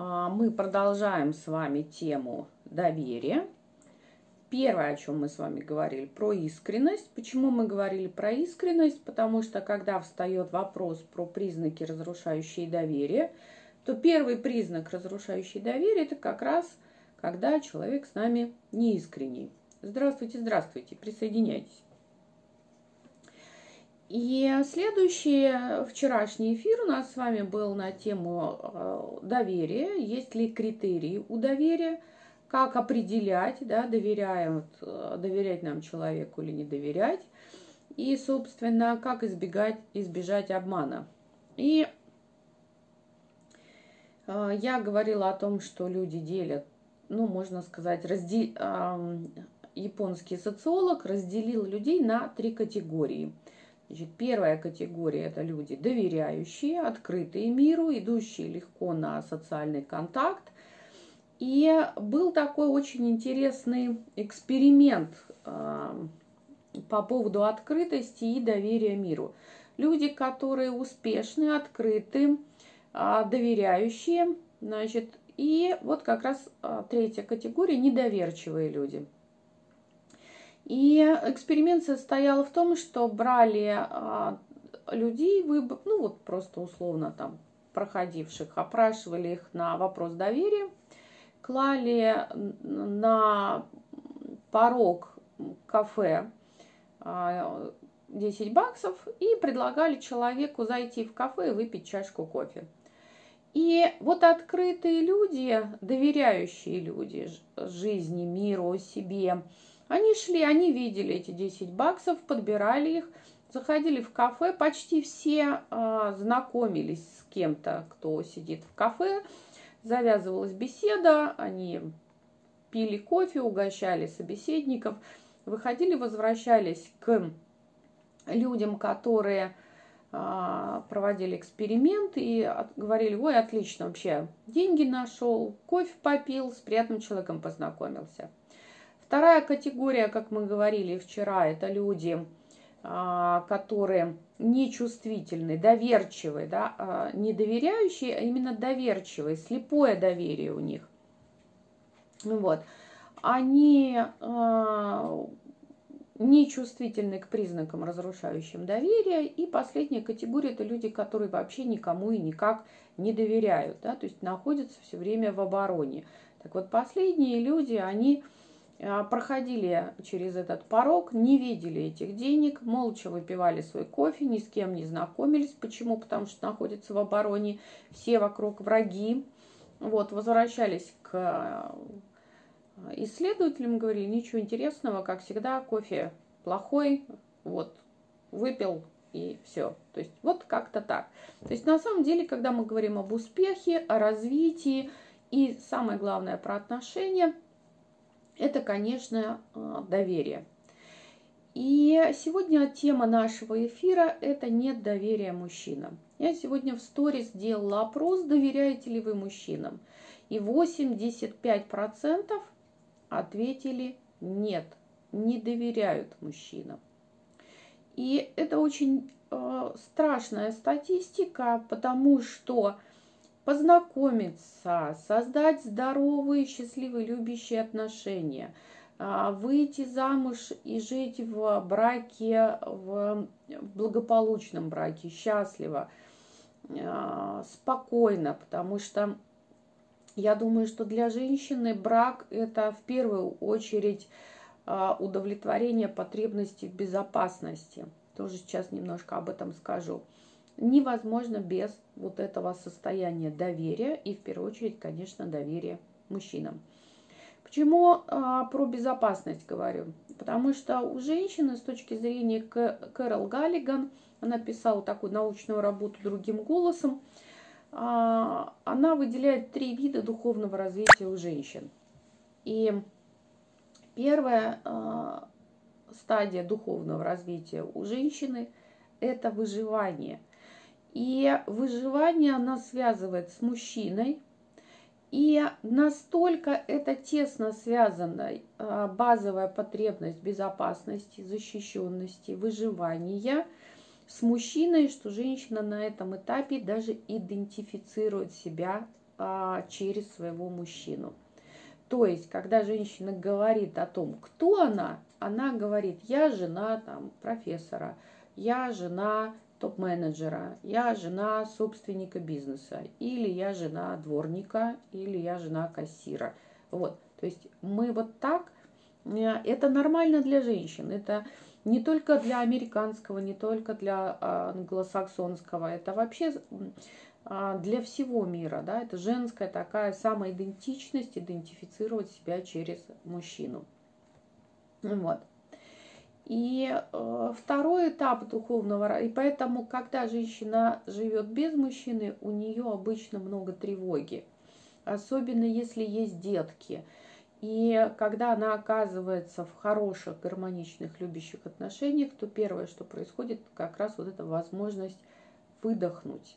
А, мы продолжаем с вами тему доверия. Первое, о чем мы с вами говорили, про искренность. Почему мы говорили про искренность? Потому что когда встает вопрос про признаки, разрушающие доверие, то первый признак, разрушающий доверие, это как раз когда человек с нами неискренний. Здравствуйте, здравствуйте, присоединяйтесь. И следующий вчерашний эфир у нас с вами был на тему э, доверия. Есть ли критерии у доверия? Как определять, да, доверяем, э, доверять нам человеку или не доверять? И, собственно, как избегать, избежать обмана. И э, я говорила о том, что люди делят, ну, можно сказать, разде... японский социолог разделил людей на три категории – Значит, первая категория – это люди доверяющие, открытые миру, идущие легко на социальный контакт. И был такой очень интересный эксперимент э, по поводу открытости и доверия миру. Люди, которые успешны, открыты, э, доверяющие, значит, и вот как раз э, третья категория – недоверчивые люди – и эксперимент состоял в том, что брали а, людей, ну вот просто условно там проходивших, опрашивали их на вопрос доверия, клали на порог кафе 10 а, баксов и предлагали человеку зайти в кафе и выпить чашку кофе. И вот открытые люди, доверяющие люди жизни, миру, себе, они шли, они видели эти 10 баксов, подбирали их, заходили в кафе, почти все э, знакомились с кем-то, кто сидит в кафе, завязывалась беседа, они пили кофе, угощали собеседников, выходили, возвращались к людям, которые э, проводили эксперимент и от, говорили, ой, отлично вообще, деньги нашел, кофе попил, с приятным человеком познакомился. Вторая категория, как мы говорили вчера, это люди, а, которые нечувствительны, доверчивые, да, а, не доверяющие, а именно доверчивые, слепое доверие у них. Вот. Они э, нечувствительны к признакам, разрушающим доверие. И последняя категория – это люди, которые вообще никому и никак не доверяют, да, то есть находятся все время в обороне. Так вот, последние люди, они а, проходили через этот порог, не видели этих денег, молча выпивали свой кофе, ни с кем не знакомились. Почему? Потому что находятся в обороне, все вокруг враги. Вот, возвращались к э, исследователям, говорили, ничего интересного, как всегда, кофе плохой, вот, выпил и все. То есть вот как-то так. То есть на самом деле, когда мы говорим об успехе, о развитии и самое главное про отношения – это, конечно, э, доверие. И сегодня тема нашего эфира – это нет доверия мужчинам. Я сегодня в сторис сделала опрос, доверяете ли вы мужчинам. И 85% ответили нет, не доверяют мужчинам. И это очень э, страшная статистика, потому что познакомиться, создать здоровые, счастливые, любящие отношения, а, выйти замуж и жить в браке, в благополучном браке, счастливо, а, спокойно, потому что я думаю, что для женщины брак это в первую очередь а, удовлетворение потребностей в безопасности. Тоже сейчас немножко об этом скажу невозможно без вот этого состояния доверия и в первую очередь, конечно, доверия мужчинам. Почему а, про безопасность говорю? Потому что у женщины с точки зрения Кэрол Галлиган, она писала такую научную работу другим голосом, а, она выделяет три вида духовного развития у женщин. И первая а, стадия духовного развития у женщины – это выживание – и выживание она связывает с мужчиной. И настолько это тесно связано, а, базовая потребность безопасности, защищенности, выживания с мужчиной, что женщина на этом этапе даже идентифицирует себя а, через своего мужчину. То есть, когда женщина говорит о том, кто она, она говорит, я жена там, профессора, я жена топ-менеджера, я жена собственника бизнеса, или я жена дворника, или я жена кассира. Вот, то есть мы вот так, э, это нормально для женщин, это не только для американского, не только для а, англосаксонского, это вообще а, для всего мира, да, это женская такая самоидентичность, идентифицировать себя через мужчину. Вот. И э, второй этап духовного, и поэтому, когда женщина живет без мужчины, у нее обычно много тревоги, особенно если есть детки. И когда она оказывается в хороших, гармоничных, любящих отношениях, то первое, что происходит, как раз вот эта возможность выдохнуть.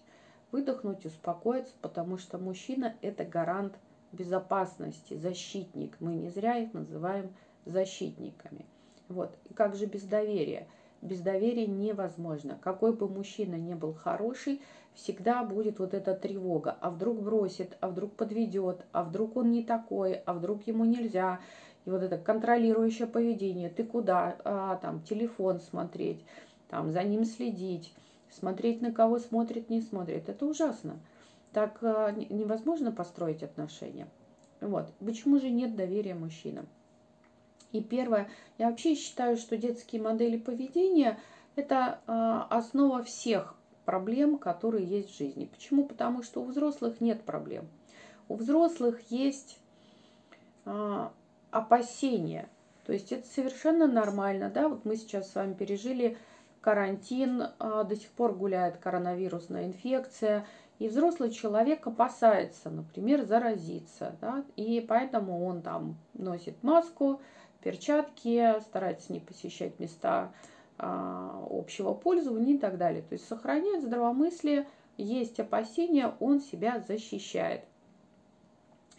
Выдохнуть, успокоиться, потому что мужчина – это гарант безопасности, защитник. Мы не зря их называем защитниками. Вот. И как же без доверия? Без доверия невозможно. Какой бы мужчина ни был хороший, всегда будет вот эта тревога. А вдруг бросит, а вдруг подведет, а вдруг он не такой, а вдруг ему нельзя. И вот это контролирующее поведение. Ты куда? А, там, телефон смотреть, там, за ним следить, смотреть на кого смотрит, не смотрит. Это ужасно. Так а, невозможно построить отношения. Вот. Почему же нет доверия мужчинам? И первое, я вообще считаю, что детские модели поведения – это а, основа всех проблем, которые есть в жизни. Почему? Потому что у взрослых нет проблем. У взрослых есть а, опасения. То есть это совершенно нормально. Да? Вот мы сейчас с вами пережили карантин, а, до сих пор гуляет коронавирусная инфекция. И взрослый человек опасается, например, заразиться. Да? И поэтому он там носит маску, перчатки, старается не посещать места а, общего пользования и так далее. То есть сохраняет здравомыслие, есть опасения, он себя защищает.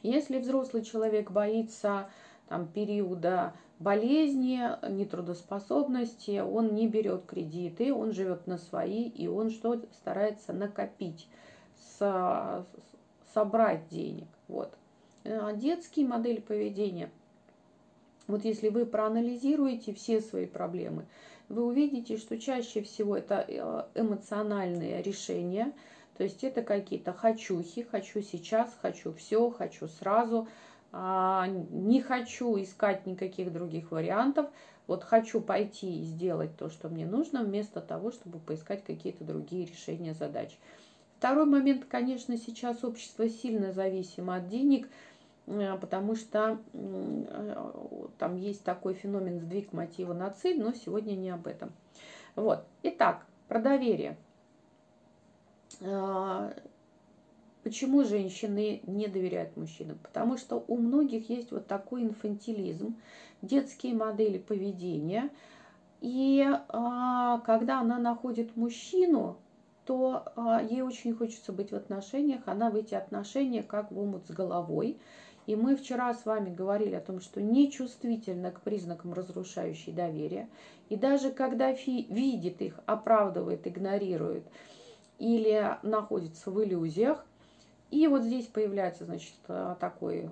Если взрослый человек боится там, периода болезни, нетрудоспособности, он не берет кредиты, он живет на свои, и он что старается накопить, с, собрать денег. Вот. А детские модели поведения – вот если вы проанализируете все свои проблемы, вы увидите, что чаще всего это э, эмоциональные решения, то есть это какие-то хочухи, хочу сейчас, хочу все, хочу сразу, а, не хочу искать никаких других вариантов, вот хочу пойти и сделать то, что мне нужно, вместо того, чтобы поискать какие-то другие решения задач. Второй момент, конечно, сейчас общество сильно зависимо от денег – потому что э, там есть такой феномен сдвиг мотива на цель, но сегодня не об этом. Вот. Итак, про доверие. Э, почему женщины не доверяют мужчинам? Потому что у многих есть вот такой инфантилизм, детские модели поведения. И когда она находит мужчину, то ей очень хочется быть в отношениях, она в эти отношения как в омут с головой. И мы вчера с вами говорили о том, что нечувствительно к признакам разрушающей доверия. И даже когда фи видит их, оправдывает, игнорирует или находится в иллюзиях, и вот здесь появляется, значит, такой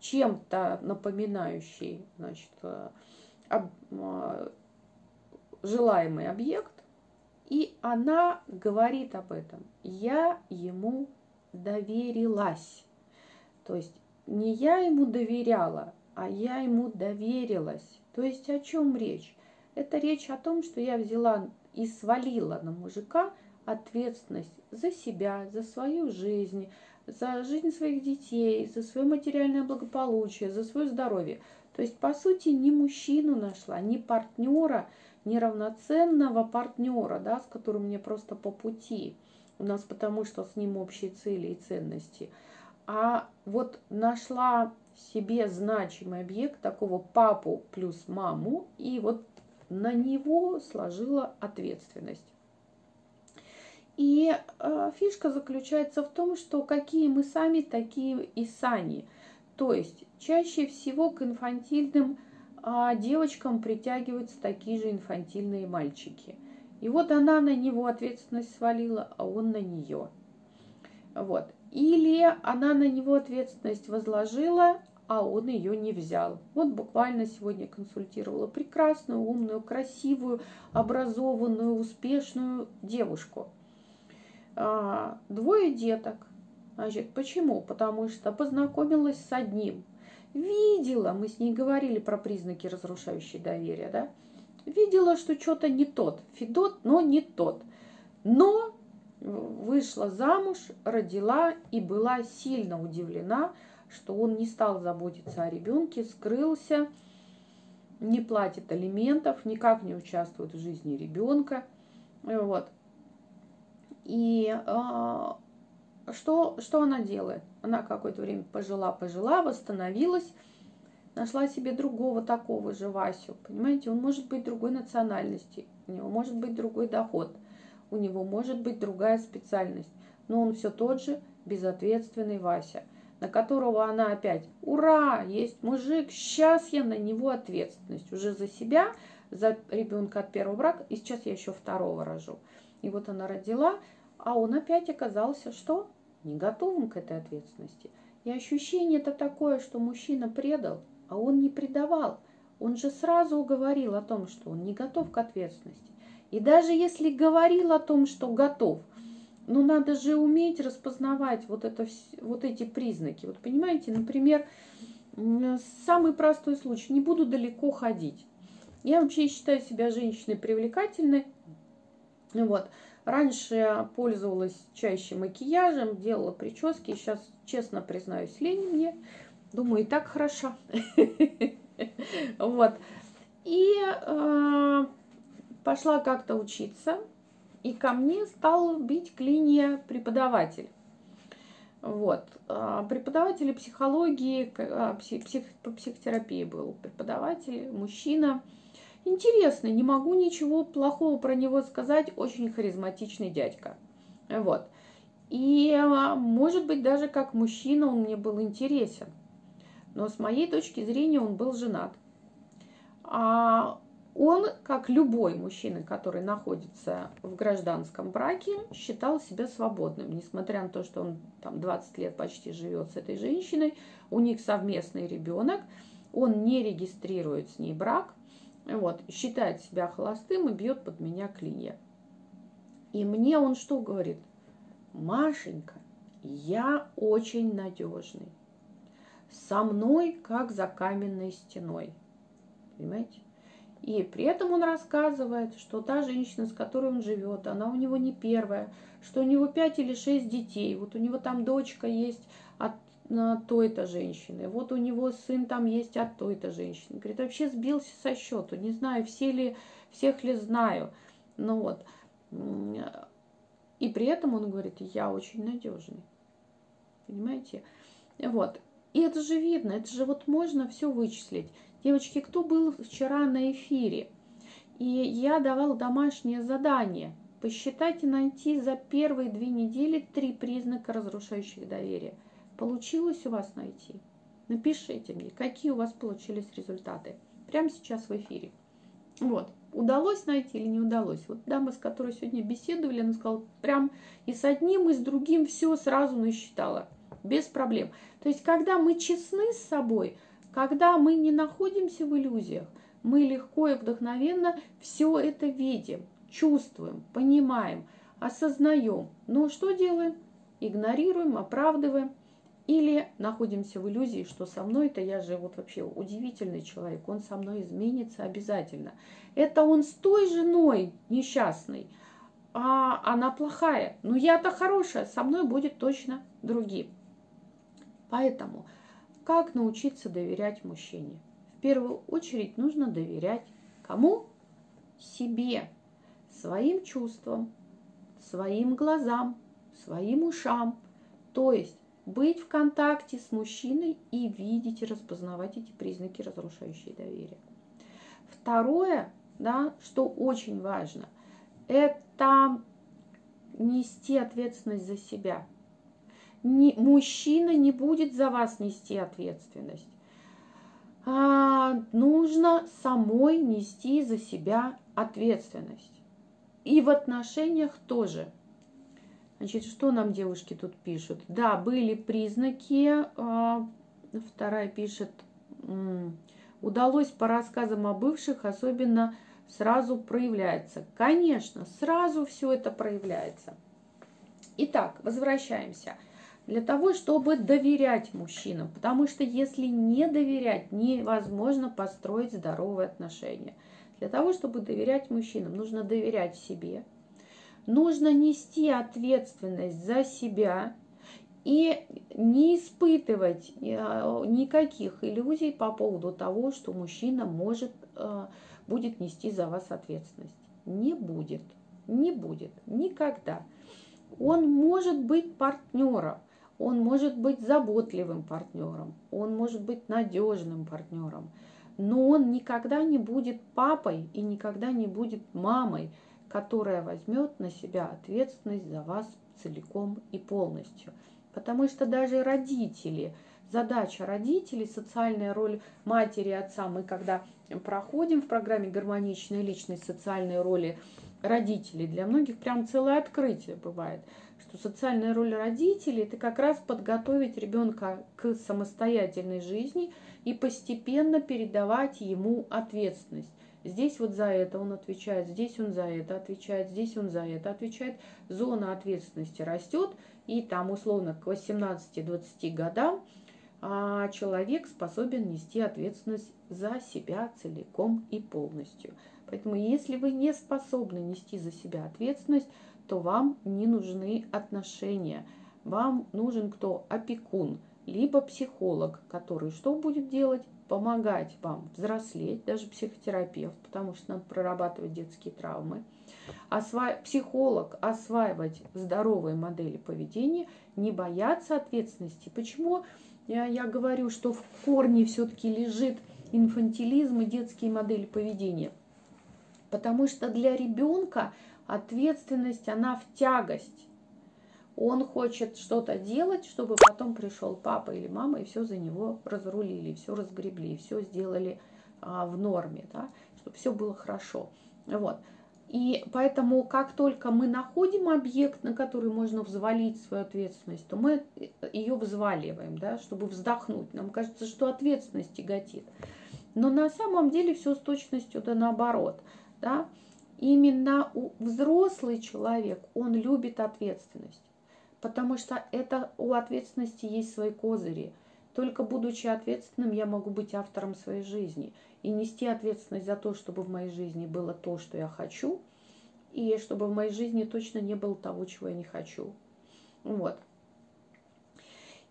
чем-то напоминающий, значит, об, желаемый объект, и она говорит об этом. Я ему доверилась. То есть не я ему доверяла, а я ему доверилась. То есть о чем речь? Это речь о том, что я взяла и свалила на мужика ответственность за себя, за свою жизнь, за жизнь своих детей, за свое материальное благополучие, за свое здоровье. То есть, по сути, не мужчину нашла, не партнера, не равноценного партнера, да, с которым мне просто по пути. У нас потому что с ним общие цели и ценности – а вот нашла себе значимый объект, такого папу плюс маму, и вот на него сложила ответственность. И э, фишка заключается в том, что какие мы сами, такие и сани. То есть чаще всего к инфантильным э, девочкам притягиваются такие же инфантильные мальчики. И вот она на него ответственность свалила, а он на нее. Вот. Или она на него ответственность возложила, а он ее не взял. Вот буквально сегодня консультировала прекрасную, умную, красивую, образованную, успешную девушку. А, двое деток. Значит, почему? Потому что познакомилась с одним. Видела, мы с ней говорили про признаки разрушающей доверия, да? Видела, что что-то не тот. Федот, но не тот. Но вышла замуж, родила и была сильно удивлена, что он не стал заботиться о ребенке, скрылся, не платит алиментов, никак не участвует в жизни ребенка. Вот. И а, что, что она делает? Она какое-то время пожила-пожила, восстановилась, нашла себе другого такого же Васю. Понимаете, он может быть другой национальности, у него может быть другой доход, у него может быть другая специальность, но он все тот же безответственный Вася – на которого она опять, ура, есть мужик, сейчас я на него ответственность уже за себя, за ребенка от первого брака, и сейчас я еще второго рожу. И вот она родила, а он опять оказался, что не готовым к этой ответственности. И ощущение это такое, что мужчина предал, а он не предавал. Он же сразу говорил о том, что он не готов к ответственности. И даже если говорил о том, что готов – но надо же уметь распознавать вот, это, вот эти признаки. Вот понимаете, например, самый простой случай. Не буду далеко ходить. Я вообще считаю себя женщиной привлекательной. Вот. Раньше пользовалась чаще макияжем, делала прически. Сейчас, честно признаюсь, лень мне. Думаю, и так хорошо. Вот. И э, пошла как-то учиться и ко мне стал бить клинья преподаватель. Вот. А, преподаватель психологии, а, псих, по психотерапии был преподаватель, мужчина. Интересный, не могу ничего плохого про него сказать, очень харизматичный дядька. Вот. И, а, может быть, даже как мужчина он мне был интересен. Но с моей точки зрения он был женат. А он, как любой мужчина, который находится в гражданском браке, считал себя свободным, несмотря на то, что он там 20 лет почти живет с этой женщиной, у них совместный ребенок, он не регистрирует с ней брак, вот, считает себя холостым и бьет под меня клинья. И мне он что говорит? Машенька, я очень надежный. Со мной, как за каменной стеной. Понимаете? И при этом он рассказывает, что та женщина, с которой он живет, она у него не первая, что у него пять или шесть детей. Вот у него там дочка есть от той-то женщины, вот у него сын там есть от той-то женщины. Говорит, вообще сбился со счету, не знаю, все ли, всех ли знаю. Ну вот. И при этом он говорит, я очень надежный. Понимаете? Вот. И это же видно, это же вот можно все вычислить. Девочки, кто был вчера на эфире? И я давала домашнее задание. Посчитать и найти за первые две недели три признака разрушающих доверия. Получилось у вас найти? Напишите мне, какие у вас получились результаты. Прямо сейчас в эфире. Вот. Удалось найти или не удалось? Вот дама, с которой сегодня беседовали, она сказала, прям и с одним, и с другим все сразу насчитала. Без проблем. То есть, когда мы честны с собой – когда мы не находимся в иллюзиях, мы легко и вдохновенно все это видим, чувствуем, понимаем, осознаем. Но что делаем? Игнорируем, оправдываем или находимся в иллюзии, что со мной-то я же вот вообще удивительный человек, он со мной изменится обязательно. Это он с той женой несчастной, а она плохая. Но я-то хорошая, со мной будет точно другим. Поэтому – как научиться доверять мужчине? В первую очередь нужно доверять кому? Себе, своим чувствам, своим глазам, своим ушам. То есть быть в контакте с мужчиной и видеть и распознавать эти признаки, разрушающие доверие. Второе, да, что очень важно, это нести ответственность за себя – не, мужчина не будет за вас нести ответственность. А, нужно самой нести за себя ответственность. И в отношениях тоже. Значит, что нам девушки тут пишут? Да, были признаки. А, вторая пишет, удалось по рассказам о бывших, особенно сразу проявляется. Конечно, сразу все это проявляется. Итак, возвращаемся. Для того, чтобы доверять мужчинам, потому что если не доверять, невозможно построить здоровые отношения. Для того, чтобы доверять мужчинам, нужно доверять себе, нужно нести ответственность за себя и не испытывать э, никаких иллюзий по поводу того, что мужчина может, э, будет нести за вас ответственность. Не будет, не будет, никогда. Он может быть партнером, он может быть заботливым партнером, он может быть надежным партнером, но он никогда не будет папой и никогда не будет мамой, которая возьмет на себя ответственность за вас целиком и полностью. Потому что даже родители, задача родителей, социальная роль матери и отца, мы когда проходим в программе «Гармоничная личность», социальные роли родителей, для многих прям целое открытие бывает, что социальная роль родителей – это как раз подготовить ребенка к самостоятельной жизни и постепенно передавать ему ответственность. Здесь вот за это он отвечает, здесь он за это отвечает, здесь он за это отвечает. Зона ответственности растет, и там условно к 18-20 годам а, человек способен нести ответственность за себя целиком и полностью. Поэтому если вы не способны нести за себя ответственность, то вам не нужны отношения. Вам нужен кто? Опекун, либо психолог, который что будет делать? помогать вам взрослеть, даже психотерапевт, потому что надо прорабатывать детские травмы, осва... психолог осваивать здоровые модели поведения, не бояться ответственности. Почему я, я говорю, что в корне все-таки лежит инфантилизм и детские модели поведения? Потому что для ребенка ответственность, она в тягость. Он хочет что-то делать, чтобы потом пришел папа или мама и все за него разрулили, все разгребли, все сделали а, в норме, да, чтобы все было хорошо. Вот. И поэтому, как только мы находим объект, на который можно взвалить свою ответственность, то мы ее взваливаем, да, чтобы вздохнуть. Нам кажется, что ответственность тяготит. Но на самом деле все с точностью да наоборот. Да. Именно взрослый человек, он любит ответственность потому что это у ответственности есть свои козыри. Только будучи ответственным, я могу быть автором своей жизни и нести ответственность за то, чтобы в моей жизни было то, что я хочу, и чтобы в моей жизни точно не было того, чего я не хочу. Вот.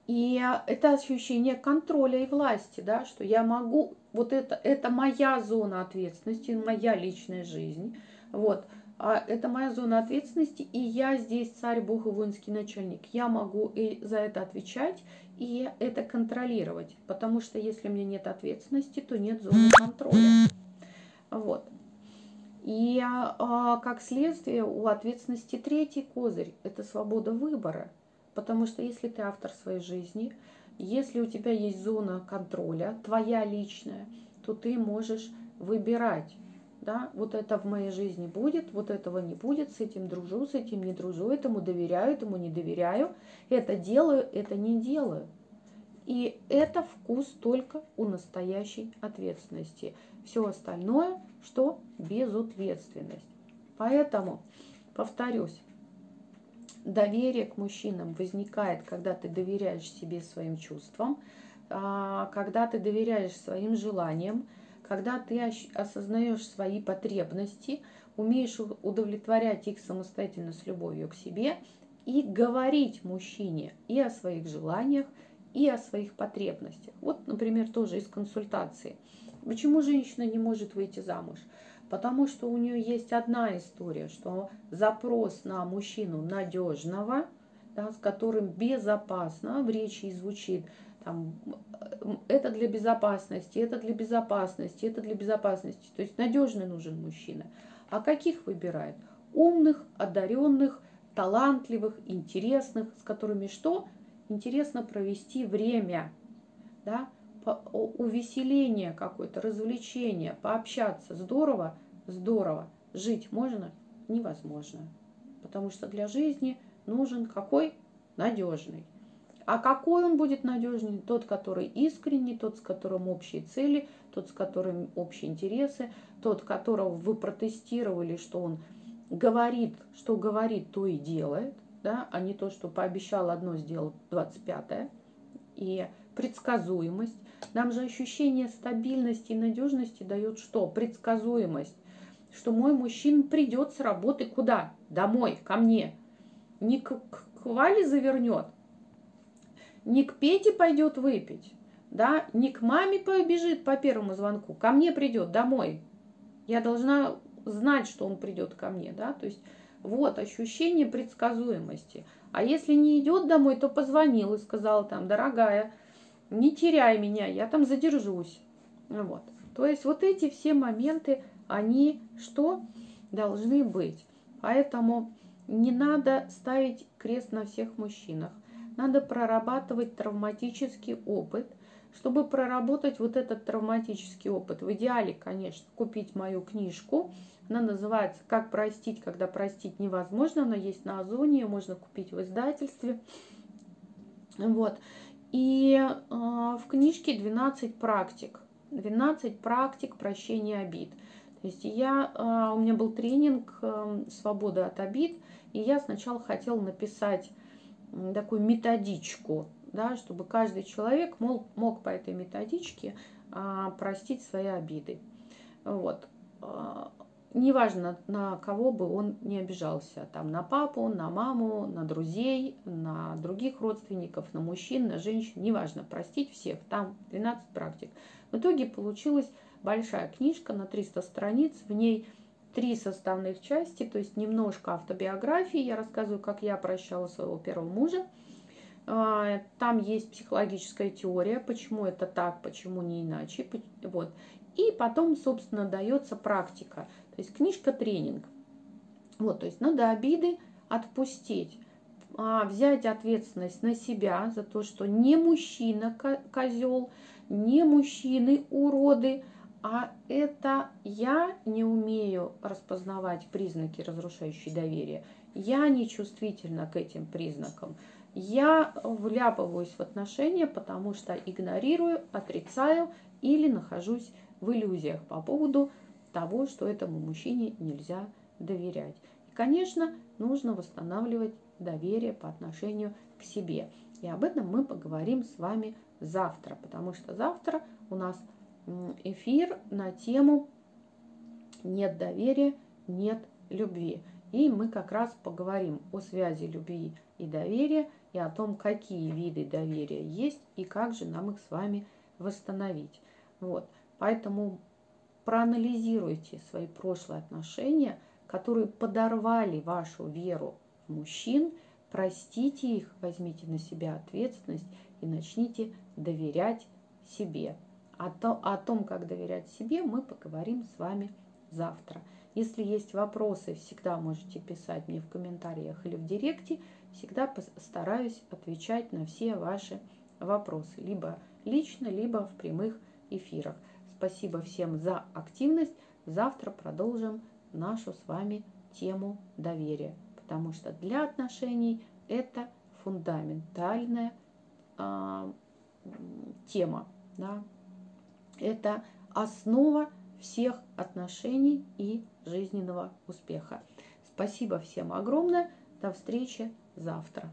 И это ощущение контроля и власти, да, что я могу, вот это, это моя зона ответственности, моя личная жизнь. Вот а это моя зона ответственности, и я здесь царь, бог и воинский начальник. Я могу и за это отвечать и это контролировать, потому что если у меня нет ответственности, то нет зоны контроля. Вот. И а, как следствие у ответственности третий козырь – это свобода выбора. Потому что если ты автор своей жизни, если у тебя есть зона контроля, твоя личная, то ты можешь выбирать, да, вот это в моей жизни будет, вот этого не будет, с этим дружу, с этим не дружу, этому доверяю, этому не доверяю, это делаю, это не делаю. И это вкус только у настоящей ответственности. Все остальное, что безответственность. Поэтому, повторюсь, доверие к мужчинам возникает, когда ты доверяешь себе своим чувствам, а, когда ты доверяешь своим желаниям, когда ты осознаешь свои потребности, умеешь удовлетворять их самостоятельно с любовью к себе и говорить мужчине и о своих желаниях, и о своих потребностях. Вот, например, тоже из консультации. Почему женщина не может выйти замуж? Потому что у нее есть одна история, что запрос на мужчину надежного, да, с которым безопасно в речи звучит там, это для безопасности, это для безопасности, это для безопасности. То есть надежный нужен мужчина. А каких выбирает? Умных, одаренных, талантливых, интересных, с которыми что? Интересно провести время, да? увеселение какое-то, развлечение, пообщаться. Здорово? Здорово. Жить можно? Невозможно. Потому что для жизни нужен какой? Надежный. А какой он будет надежный? Тот, который искренний, тот, с которым общие цели, тот, с которым общие интересы, тот, которого вы протестировали, что он говорит, что говорит, то и делает, да, а не то, что пообещал одно, сделал 25-е. И предсказуемость. Нам же ощущение стабильности и надежности дает что? Предсказуемость. Что мой мужчина придет с работы куда? Домой, ко мне. Не к, к Вале завернет, не к Пете пойдет выпить, да, не к маме побежит по первому звонку, ко мне придет домой. Я должна знать, что он придет ко мне, да, то есть вот ощущение предсказуемости. А если не идет домой, то позвонил и сказал там, дорогая, не теряй меня, я там задержусь. Вот. То есть вот эти все моменты, они что должны быть. Поэтому не надо ставить крест на всех мужчинах. Надо прорабатывать травматический опыт, чтобы проработать вот этот травматический опыт. В идеале, конечно, купить мою книжку. Она называется «Как простить, когда простить невозможно». Она есть на Озоне, ее можно купить в издательстве. Вот. И э, в книжке 12 практик. 12 практик прощения обид. То есть я, э, у меня был тренинг э, «Свобода от обид», и я сначала хотела написать такую методичку, да, чтобы каждый человек мог, мог по этой методичке а, простить свои обиды. Вот. А, неважно, на кого бы он не обижался, там, на папу, на маму, на друзей, на других родственников, на мужчин, на женщин, неважно, простить всех, там 12 практик. В итоге получилась большая книжка на 300 страниц, в ней три составных части, то есть немножко автобиографии. Я рассказываю, как я прощала своего первого мужа. А, там есть психологическая теория, почему это так, почему не иначе. Вот. И потом, собственно, дается практика. То есть книжка-тренинг. Вот, то есть надо обиды отпустить, а, взять ответственность на себя за то, что не мужчина козел, не мужчины уроды, а это я не умею распознавать признаки, разрушающие доверие. Я не чувствительна к этим признакам. Я вляпываюсь в отношения, потому что игнорирую, отрицаю или нахожусь в иллюзиях по поводу того, что этому мужчине нельзя доверять. И, конечно, нужно восстанавливать доверие по отношению к себе. И об этом мы поговорим с вами завтра, потому что завтра у нас эфир на тему «Нет доверия, нет любви». И мы как раз поговорим о связи любви и доверия, и о том, какие виды доверия есть, и как же нам их с вами восстановить. Вот. Поэтому проанализируйте свои прошлые отношения, которые подорвали вашу веру в мужчин, простите их, возьмите на себя ответственность и начните доверять себе. О, то, о том, как доверять себе, мы поговорим с вами завтра. Если есть вопросы, всегда можете писать мне в комментариях или в директе. Всегда постараюсь отвечать на все ваши вопросы, либо лично, либо в прямых эфирах. Спасибо всем за активность. Завтра продолжим нашу с вами тему доверия, потому что для отношений это фундаментальная э, тема. Да? Это основа всех отношений и жизненного успеха. Спасибо всем огромное. До встречи завтра.